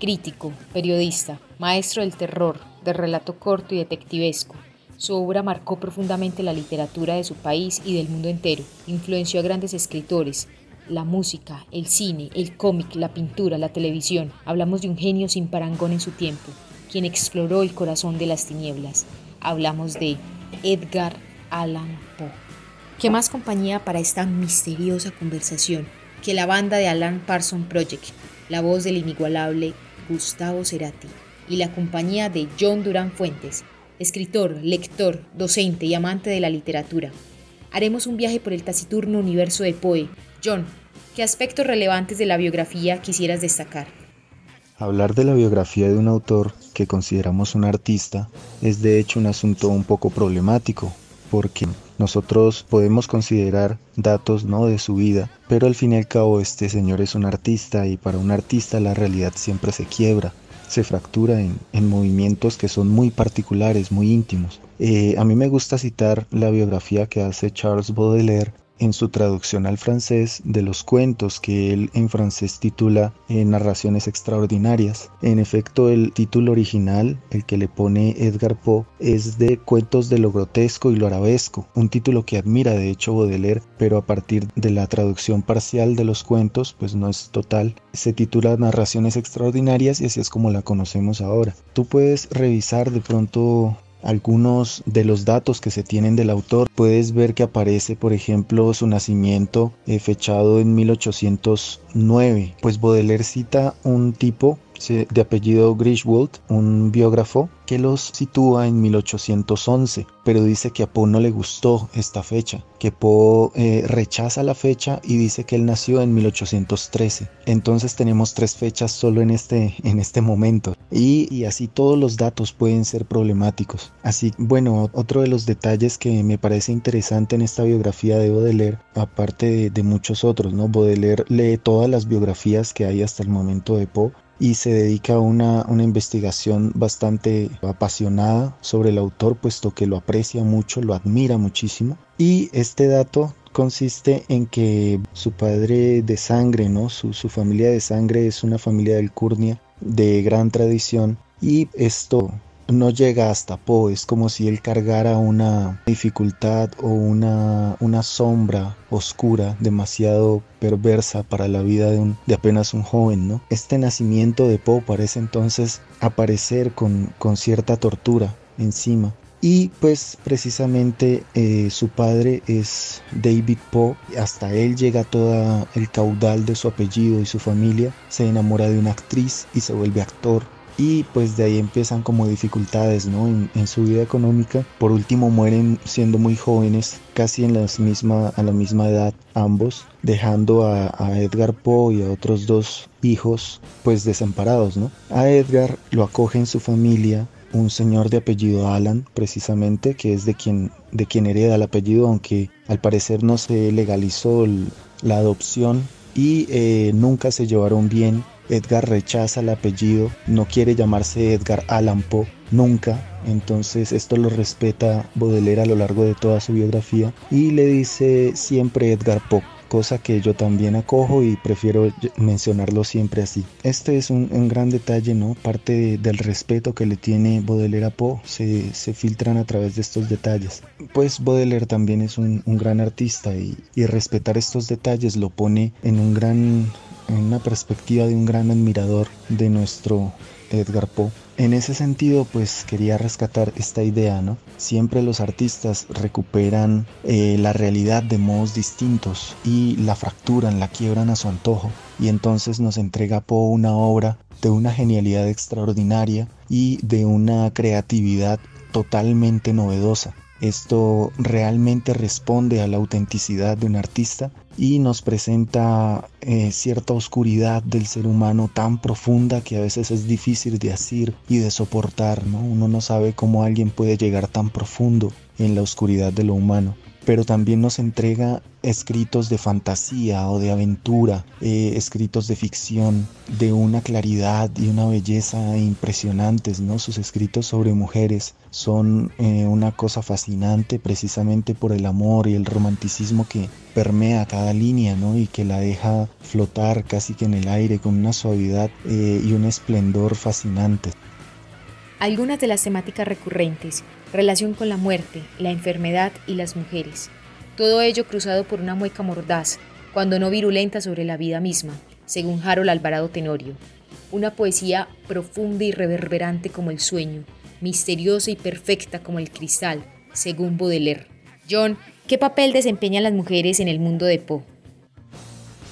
crítico, periodista, maestro del terror, del relato corto y detectivesco. Su obra marcó profundamente la literatura de su país y del mundo entero. Influenció a grandes escritores, la música, el cine, el cómic, la pintura, la televisión. Hablamos de un genio sin parangón en su tiempo, quien exploró el corazón de las tinieblas. Hablamos de Edgar Allan Poe. ¿Qué más compañía para esta misteriosa conversación que la banda de Alan Parson Project, la voz del inigualable Gustavo Cerati y la compañía de John Durán Fuentes, escritor, lector, docente y amante de la literatura? Haremos un viaje por el taciturno universo de Poe. John, ¿qué aspectos relevantes de la biografía quisieras destacar? Hablar de la biografía de un autor que consideramos un artista es de hecho un asunto un poco problemático, porque nosotros podemos considerar datos ¿no? de su vida, pero al fin y al cabo este señor es un artista y para un artista la realidad siempre se quiebra, se fractura en, movimientos que son muy particulares, muy íntimos. Eh, a mí me gusta citar la biografía que hace Charles Baudelaire en su traducción al francés de los cuentos que él en francés titula eh, Narraciones extraordinarias. En efecto, el título original, el que le pone Edgar Poe, es de Cuentos de lo grotesco y lo arabesco, un título que admira de hecho Baudelaire, pero a partir de la traducción parcial de los cuentos, pues no es total, se titula Narraciones extraordinarias y así es como la conocemos ahora. Tú puedes revisar de pronto algunos de los datos que se tienen del autor. Puedes ver que aparece, por ejemplo, su nacimiento eh, fechado en 1809. Pues Baudelaire cita un tipo de apellido Grishwold, un biógrafo que los sitúa en 1811, pero dice que a Poe no le gustó esta fecha, que Poe eh, rechaza la fecha y dice que él nació en 1813. Entonces tenemos tres fechas solo en este, en este momento y, y así todos los datos pueden ser problemáticos. Así, bueno, otro de los detalles que me parece interesante en esta biografía de Baudelaire, aparte de, muchos otros, ¿no? Baudelaire lee todas las biografías que hay hasta el momento de Poe y se dedica a una, una, investigación bastante apasionada sobre el autor, puesto que lo aprecia mucho, lo admira muchísimo. Y este dato consiste en que su padre de sangre, ¿no? su, su familia de sangre es una familia del Curnia de gran tradición y esto no llega hasta Poe, es como si él cargara una dificultad o una, una sombra oscura, demasiado perversa para la vida de, un, de apenas un joven, ¿no? Este nacimiento de Poe parece entonces aparecer con, con cierta tortura encima. Y pues precisamente eh, su padre es David Poe, hasta él llega todo el caudal de su apellido y su familia, se enamora de una actriz y se vuelve actor y pues de ahí empiezan como dificultades ¿no? en, su vida económica. Por último mueren siendo muy jóvenes, casi en las misma, a la misma edad ambos, dejando a, Edgar Poe y a otros dos hijos pues desamparados. ¿no? A Edgar lo acoge en su familia un señor de apellido Alan, precisamente, que es de quien, de quien hereda el apellido, aunque al parecer no se legalizó la adopción y eh, nunca se llevaron bien Edgar rechaza el apellido, no quiere llamarse Edgar Allan Poe, nunca. Entonces esto lo respeta Baudelaire a lo largo de toda su biografía y le dice siempre Edgar Poe cosa que yo también acojo y prefiero mencionarlo siempre así. Este es un, gran detalle, ¿no? Parte del respeto que le tiene Baudelaire a Poe se, se, filtran a través de estos detalles. Pues Baudelaire también es un, un gran artista y, y respetar estos detalles lo pone en un gran en una perspectiva de un gran admirador de nuestro Edgar Poe. En ese sentido, pues quería rescatar esta idea, ¿no? Siempre los artistas recuperan eh, la realidad de modos distintos y la fracturan, la quiebran a su antojo. Y entonces nos entrega Poe una obra de una genialidad extraordinaria y de una creatividad totalmente novedosa. Esto realmente responde a la autenticidad de un artista y nos presenta eh, cierta oscuridad del ser humano tan profunda que a veces es difícil de asir y de soportar, ¿no? Uno no sabe cómo alguien puede llegar tan profundo en la oscuridad de lo humano. Pero también nos entrega escritos de fantasía o de aventura, eh, escritos de ficción, de una claridad y una belleza impresionantes, ¿no? Sus escritos sobre mujeres son eh, una cosa fascinante precisamente por el amor y el romanticismo que permea cada línea, ¿no? Y que la deja flotar casi que en el aire con una suavidad eh, y un esplendor fascinante. Algunas de las temáticas recurrentes, relación con la muerte, la enfermedad y las mujeres. Todo ello cruzado por una mueca mordaz, cuando no virulenta sobre la vida misma, según Harold Alvarado Tenorio. Una poesía profunda y reverberante como el sueño, misteriosa y perfecta como el cristal, según Baudelaire. John, ¿qué papel desempeñan las mujeres en el mundo de Poe?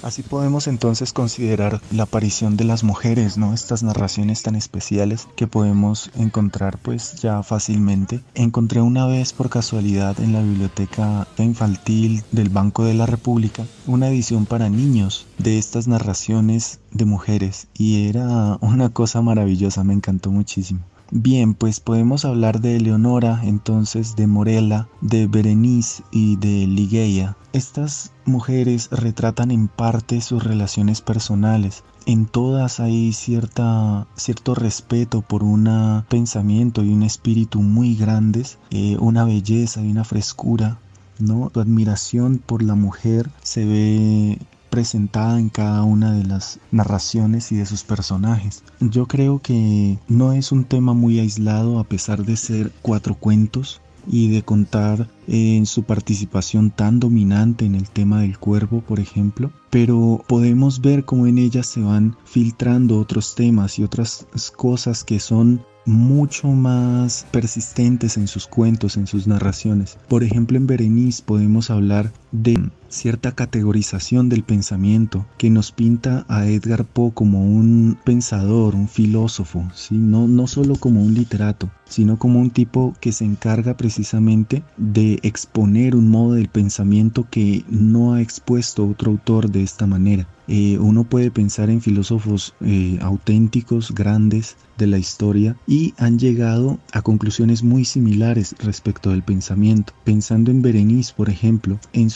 Así podemos entonces considerar la aparición de las mujeres, ¿no? Estas narraciones tan especiales que podemos encontrar pues ya fácilmente. Encontré una vez por casualidad en la biblioteca infantil del Banco de la República una edición para niños de estas narraciones de mujeres y era una cosa maravillosa, me encantó muchísimo. Bien, pues podemos hablar de Eleonora, entonces de Morella, de Berenice y de Ligeia. Estas mujeres retratan en parte sus relaciones personales. En todas hay cierta, cierto respeto por un pensamiento y un espíritu muy grandes, eh, una belleza y una frescura. ¿no? Tu admiración por la mujer se ve presentada en cada una de las narraciones y de sus personajes. Yo creo que no es un tema muy aislado a pesar de ser cuatro cuentos y de contar en su participación tan dominante en el tema del cuervo, por ejemplo, pero podemos ver cómo en ella se van filtrando otros temas y otras cosas que son mucho más persistentes en sus cuentos, en sus narraciones. Por ejemplo, en Berenice podemos hablar de cierta categorización del pensamiento que nos pinta a Edgar Poe como un pensador, un filósofo, ¿sí? no, no solo como un literato, sino como un tipo que se encarga precisamente de exponer un modo del pensamiento que no ha expuesto otro autor de esta manera. Eh, uno puede pensar en filósofos eh, auténticos, grandes de la historia y han llegado a conclusiones muy similares respecto del pensamiento. Pensando en Berenice, por ejemplo, en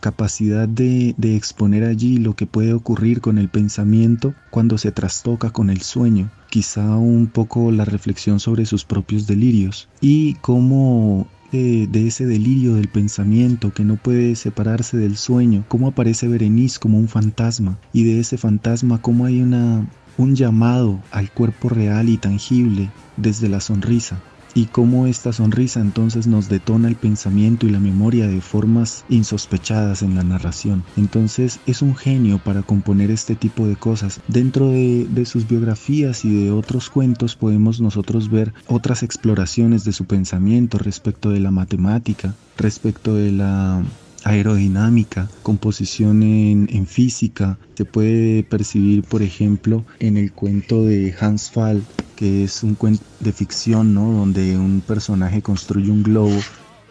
capacidad de, de exponer allí lo que puede ocurrir con el pensamiento cuando se trastoca con el sueño quizá un poco la reflexión sobre sus propios delirios y cómo de, ese delirio del pensamiento que no puede separarse del sueño, cómo aparece Berenice como un fantasma y de ese fantasma cómo hay una, un llamado al cuerpo real y tangible desde la sonrisa y cómo esta sonrisa entonces nos detona el pensamiento y la memoria de formas insospechadas en la narración. Entonces es un genio para componer este tipo de cosas. Dentro de, sus biografías y de otros cuentos podemos nosotros ver otras exploraciones de su pensamiento respecto de la matemática, respecto de la aerodinámica, composición en, física. Se puede percibir, por ejemplo, en el cuento de Hans Fall, que es un cuento de ficción, ¿no? Donde un personaje construye un globo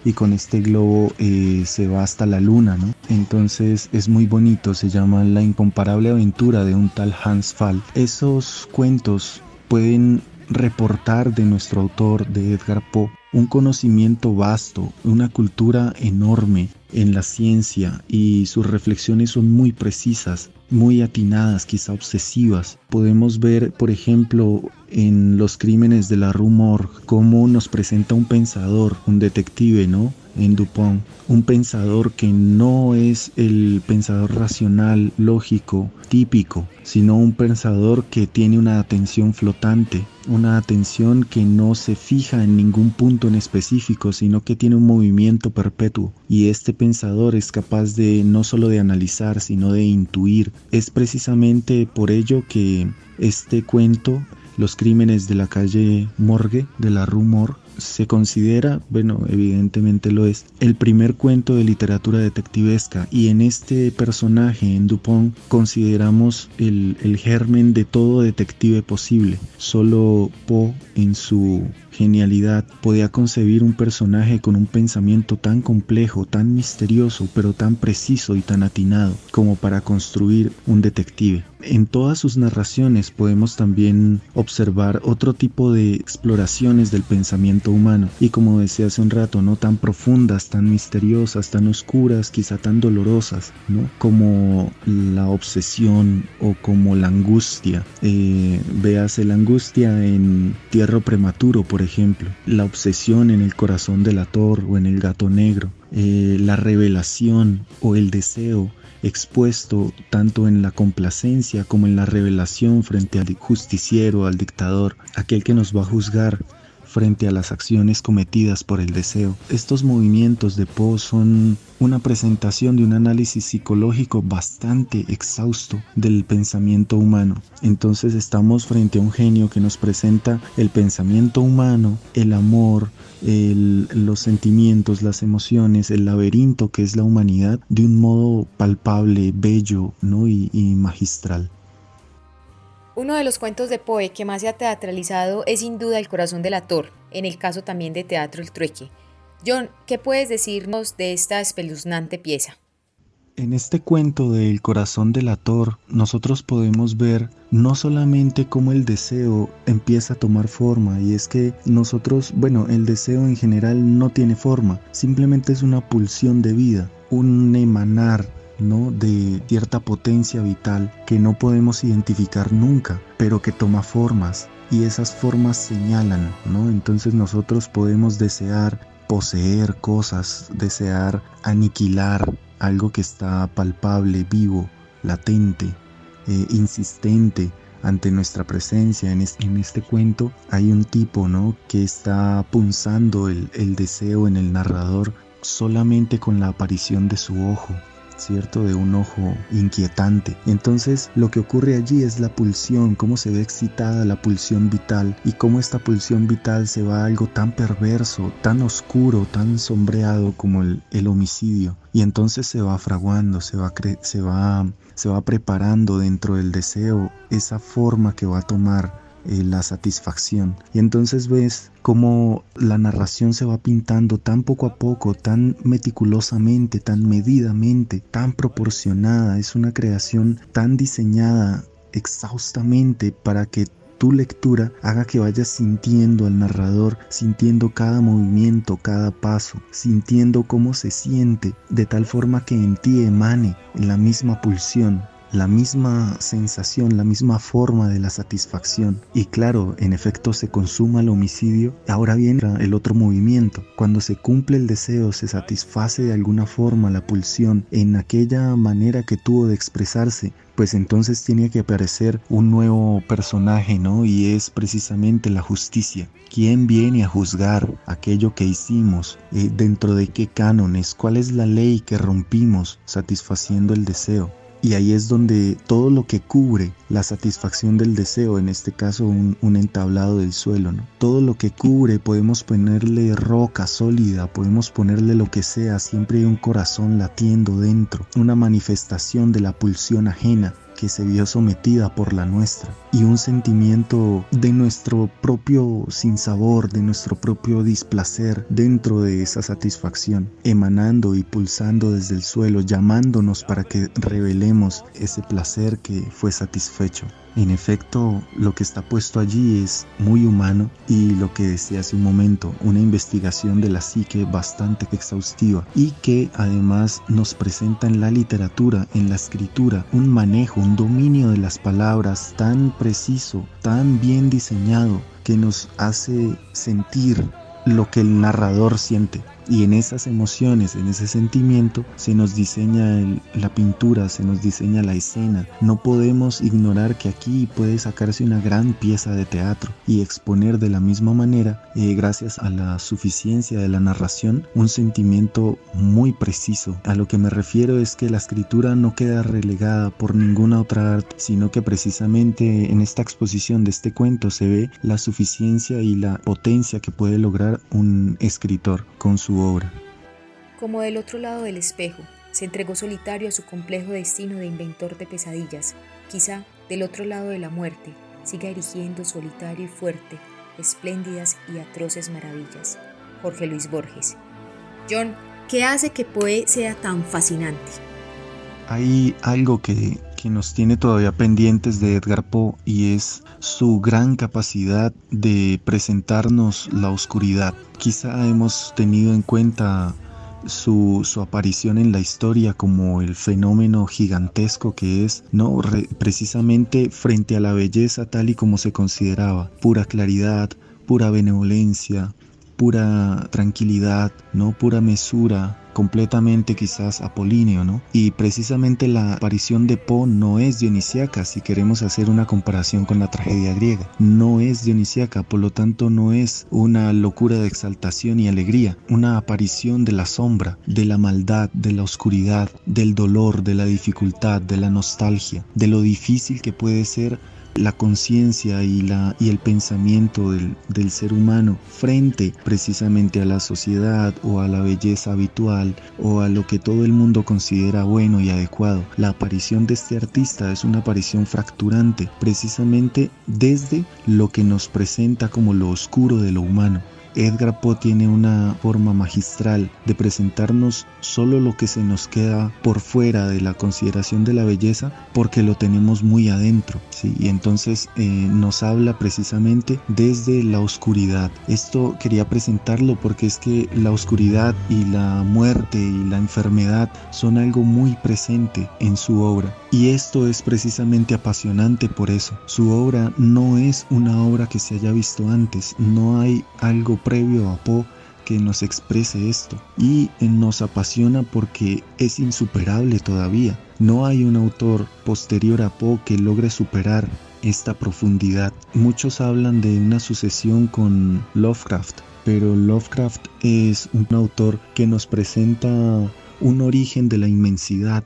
y con este globo eh, se va hasta la luna, ¿no? Entonces es muy bonito, se llama La incomparable aventura de un tal Hans Fall. Esos cuentos pueden reportar de nuestro autor, de Edgar Poe, un conocimiento vasto, una cultura enorme en la ciencia y sus reflexiones son muy precisas, muy atinadas, quizá obsesivas. Podemos ver, por ejemplo, en los crímenes de la rumor, cómo nos presenta un pensador, un detective, ¿no? En Dupont, un pensador que no es el pensador racional, lógico, típico, sino un pensador que tiene una atención flotante, una atención que no se fija en ningún punto en específico, sino que tiene un movimiento perpetuo. Y este pensador es capaz de no solo de analizar, sino de intuir. Es precisamente por ello que este cuento los crímenes de la calle Morgue, de la Rumor, se considera, bueno, evidentemente lo es, el primer cuento de literatura detectivesca y en este personaje, en Dupont, consideramos el, el germen de todo detective posible. Solo Poe en su genialidad podía concebir un personaje con un pensamiento tan complejo, tan misterioso, pero tan preciso y tan atinado como para construir un detective. En todas sus narraciones podemos también observar otro tipo de exploraciones del pensamiento humano y como decía hace un rato, no tan profundas, tan misteriosas, tan oscuras, quizá tan dolorosas, ¿no? Como la obsesión o como la angustia. Eh, véase la angustia en Tierra Prematuro, por ejemplo, la obsesión en el corazón del ator o en el gato negro, eh, la revelación o el deseo expuesto tanto en la complacencia como en la revelación frente al justiciero, al dictador, aquel que nos va a juzgar frente a las acciones cometidas por el deseo. Estos movimientos de Poe son una presentación de un análisis psicológico bastante exhausto del pensamiento humano. Entonces estamos frente a un genio que nos presenta el pensamiento humano, el amor, los sentimientos, las emociones, el laberinto que es la humanidad de un modo palpable, bello ¿no? y magistral. Uno de los cuentos de Poe que más se ha teatralizado es sin duda El corazón del ator, en el caso también de Teatro El Trueque. John, ¿qué puedes decirnos de esta espeluznante pieza? En este cuento de El corazón del ator, nosotros podemos ver no solamente cómo el deseo empieza a tomar forma, y es que nosotros, bueno, el deseo en general no tiene forma, simplemente es una pulsión de vida, un emanar ¿no? de cierta potencia vital que no podemos identificar nunca, pero que toma formas y esas formas señalan, ¿no? Entonces nosotros podemos desear poseer cosas, desear aniquilar algo que está palpable, vivo, latente, eh, insistente ante nuestra presencia. En, este cuento hay un tipo. Que está punzando el deseo en el narrador solamente con la aparición de su ojo. ¿Cierto? De un ojo inquietante. Entonces lo que ocurre allí es la pulsión, cómo se ve excitada la pulsión vital y cómo esta pulsión vital se va a algo tan perverso, tan oscuro, tan sombreado como el, el homicidio. Y entonces se va fraguando, se va, se, va, se va preparando dentro del deseo esa forma que va a tomar la satisfacción. Y entonces ves cómo la narración se va pintando tan poco a poco, tan meticulosamente, tan medidamente, tan proporcionada. Es una creación tan diseñada exhaustamente para que tu lectura haga que vayas sintiendo al narrador, sintiendo cada movimiento, cada paso, sintiendo cómo se siente, de tal forma que en ti emane la misma pulsión, la misma sensación, la misma forma de la satisfacción. Y claro, en efecto se consuma el homicidio. Ahora viene el otro movimiento. Cuando se cumple el deseo, se satisface de alguna forma la pulsión en aquella manera que tuvo de expresarse, pues entonces tiene que aparecer un nuevo personaje, ¿no? Y es precisamente la justicia. ¿Quién viene a juzgar aquello que hicimos? Eh, ¿Dentro de qué cánones? ¿Cuál es la ley que rompimos satisfaciendo el deseo? Y ahí es donde todo lo que cubre la satisfacción del deseo, en este caso un, entablado del suelo, ¿no? todo lo que cubre podemos ponerle roca sólida, podemos ponerle lo que sea, siempre hay un corazón latiendo dentro, una manifestación de la pulsión ajena que se vio sometida por la nuestra y un sentimiento de nuestro propio sinsabor, de nuestro propio displacer dentro de esa satisfacción, emanando y pulsando desde el suelo, llamándonos para que revelemos ese placer que fue satisfecho. En efecto, lo que está puesto allí es muy humano y lo que decía hace un momento, una investigación de la psique bastante exhaustiva y que además nos presenta en la literatura, en la escritura, un manejo, un dominio de las palabras tan preciso, tan bien diseñado, que nos hace sentir lo que el narrador siente. Y en esas emociones, en ese sentimiento, se nos diseña la pintura, se nos diseña la escena. No podemos ignorar que aquí puede sacarse una gran pieza de teatro y exponer de la misma manera, eh, gracias a la suficiencia de la narración, un sentimiento muy preciso. A lo que me refiero es que la escritura no queda relegada por ninguna otra arte, sino que precisamente en esta exposición de este cuento se ve la suficiencia y la potencia que puede lograr un escritor con su obra. Como del otro lado del espejo, se entregó solitario a su complejo destino de inventor de pesadillas. Quizá del otro lado de la muerte siga erigiendo solitario y fuerte espléndidas y atroces maravillas. Jorge Luis Borges. John, ¿qué hace que Poe sea tan fascinante? Hay algo que, que nos tiene todavía pendientes de Edgar Poe y es su gran capacidad de presentarnos la oscuridad. Quizá hemos tenido en cuenta su, aparición en la historia como el fenómeno gigantesco que es, no precisamente frente a la belleza tal y como se consideraba, pura claridad, pura benevolencia, pura tranquilidad, no pura mesura, completamente quizás apolíneo, ¿no? Y precisamente la aparición de Po no es dionisíaca, si queremos hacer una comparación con la tragedia griega. No es dionisíaca, por lo tanto no es una locura de exaltación y alegría, una aparición de la sombra, de la maldad, de la oscuridad, del dolor, de la dificultad, de la nostalgia, de lo difícil que puede ser la conciencia y, la, y el pensamiento del, del ser humano frente precisamente a la sociedad o a la belleza habitual o a lo que todo el mundo considera bueno y adecuado. La aparición de este artista es una aparición fracturante precisamente desde lo que nos presenta como lo oscuro de lo humano. Edgar Poe tiene una forma magistral de presentarnos solo lo que se nos queda por fuera de la consideración de la belleza porque lo tenemos muy adentro. ¿sí? Y entonces eh, nos habla precisamente desde la oscuridad. Esto quería presentarlo porque es que la oscuridad y la muerte y la enfermedad son algo muy presente en su obra. Y esto es precisamente apasionante por eso. Su obra no es una obra que se haya visto antes, no hay algo previo a Poe que nos exprese esto y nos apasiona porque es insuperable todavía. No hay un autor posterior a Poe que logre superar esta profundidad. Muchos hablan de una sucesión con Lovecraft, pero Lovecraft es un autor que nos presenta un origen de la inmensidad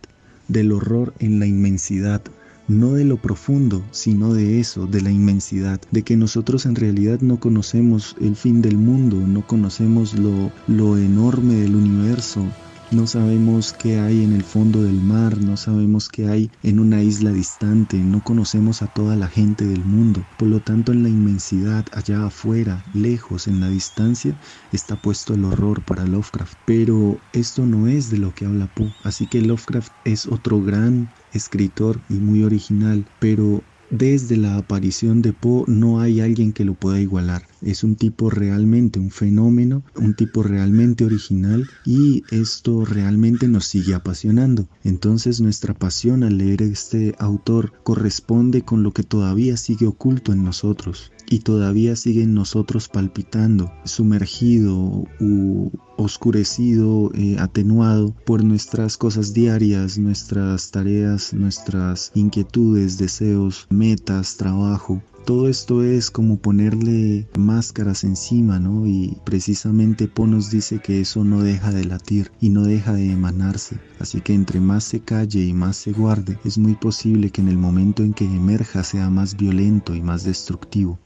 del horror en la inmensidad, no de lo profundo, sino de eso, de la inmensidad, de que nosotros en realidad no conocemos el fin del mundo, no conocemos lo, lo enorme del universo, no sabemos qué hay en el fondo del mar, no sabemos qué hay en una isla distante, no conocemos a toda la gente del mundo. Por lo tanto, en la inmensidad, allá afuera, lejos, en la distancia, está puesto el horror para Lovecraft. Pero esto no es de lo que habla Poe. Así que Lovecraft es otro gran escritor y muy original, pero desde la aparición de Poe no hay alguien que lo pueda igualar. Es un tipo realmente un fenómeno, un tipo realmente original y esto realmente nos sigue apasionando. Entonces nuestra pasión al leer este autor corresponde con lo que todavía sigue oculto en nosotros y todavía sigue en nosotros palpitando, sumergido u oscurecido, eh, atenuado por nuestras cosas diarias, nuestras tareas, nuestras inquietudes, deseos, metas, trabajo. Todo esto es como ponerle máscaras encima, ¿no? Y precisamente Po nos dice que eso no deja de latir y no deja de emanarse. Así que entre más se calle y más se guarde, es muy posible que en el momento en que emerja sea más violento y más destructivo.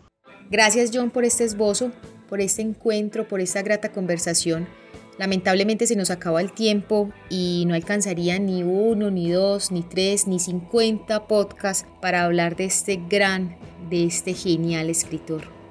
Gracias John por este esbozo, por este encuentro, por esta grata conversación. Lamentablemente se nos acaba el tiempo y no alcanzaría ni uno, ni dos, ni tres, ni cincuenta podcasts para hablar de este gran, de este genial escritor.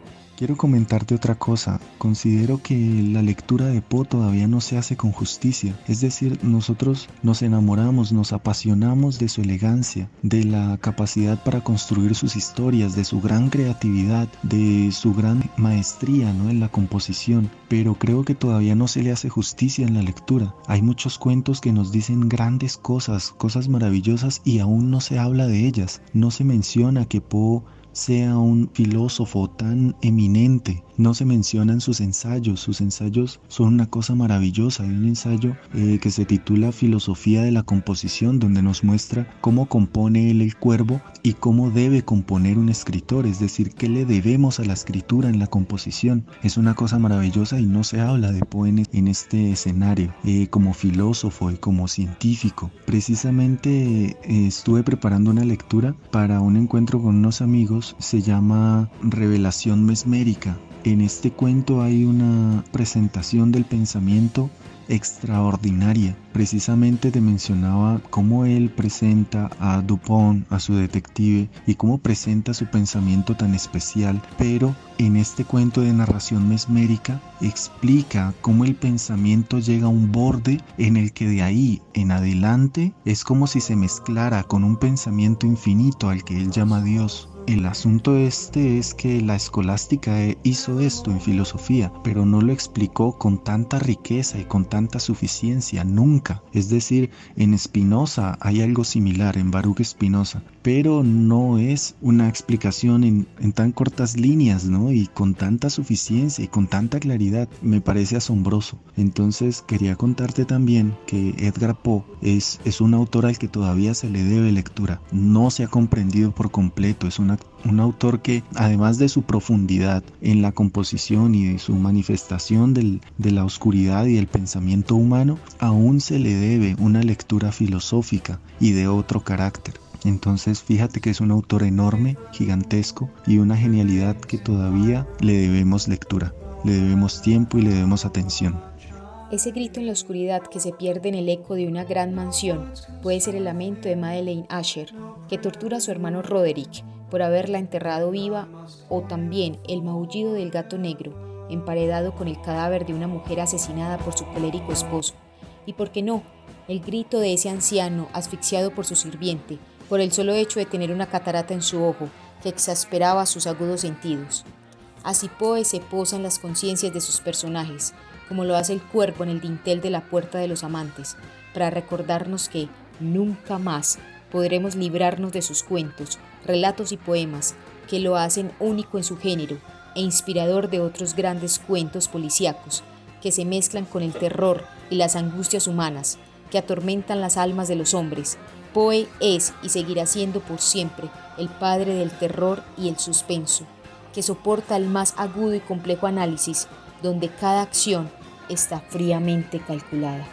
Quiero comentarte otra cosa. Considero que la lectura de Poe todavía no se hace con justicia. Es decir, nosotros nos enamoramos, nos apasionamos de su elegancia, de la capacidad para construir sus historias, de su gran creatividad, de su gran maestría ¿no? en la composición. Pero creo que todavía no se le hace justicia en la lectura. Hay muchos cuentos que nos dicen grandes cosas, cosas maravillosas y aún no se habla de ellas. No se menciona que Poe sea un filósofo tan eminente no se mencionan sus ensayos. Sus ensayos son una cosa maravillosa. Hay un ensayo eh, que se titula Filosofía de la Composición, donde nos muestra cómo compone él el cuervo y cómo debe componer un escritor, es decir, qué le debemos a la escritura en la composición. Es una cosa maravillosa y no se habla de Poe en este escenario eh, como filósofo y como científico. Precisamente eh, estuve preparando una lectura para un encuentro con unos amigos, se llama Revelación Mesmérica en este cuento hay una presentación del pensamiento extraordinaria. Precisamente te mencionaba cómo él presenta a Dupont, a su detective, y cómo presenta su pensamiento tan especial, pero en este cuento de narración mesmérica explica cómo el pensamiento llega a un borde en el que de ahí en adelante es como si se mezclara con un pensamiento infinito al que él llama Dios. El asunto este es que la escolástica hizo esto en filosofía, pero no lo explicó con tanta riqueza y con tanta suficiencia nunca. Es decir, en Spinoza hay algo similar, en Baruch Spinoza, pero no es una explicación en, tan cortas líneas, ¿no? Y con tanta suficiencia y con tanta claridad. Me parece asombroso. Entonces quería contarte también que Edgar Poe es, un autor al que todavía se le debe lectura. No se ha comprendido por completo. Es un autor que además de su profundidad en la composición y de su manifestación de la oscuridad y el pensamiento humano, aún se le debe una lectura filosófica y de otro carácter. Entonces fíjate que es un autor enorme, gigantesco y una genialidad que todavía le debemos lectura, le debemos tiempo y le debemos atención. Ese grito en la oscuridad que se pierde en el eco de una gran mansión puede ser el lamento de Madeleine Asher, que tortura a su hermano Roderick por haberla enterrado viva, o también el maullido del gato negro, emparedado con el cadáver de una mujer asesinada por su colérico esposo. Y por qué no, el grito de ese anciano asfixiado por su sirviente, por el solo hecho de tener una catarata en su ojo que exasperaba sus agudos sentidos. Así Poe se posa en las conciencias de sus personajes, como lo hace el cuerpo en el dintel de la puerta de los amantes, para recordarnos que nunca más podremos librarnos de sus cuentos, relatos y poemas, que lo hacen único en su género e inspirador de otros grandes cuentos policíacos, que se mezclan con el terror y las angustias humanas, que atormentan las almas de los hombres. Poe es y seguirá siendo por siempre el padre del terror y el suspenso, que soporta el más agudo y complejo análisis, donde cada acción está fríamente calculada.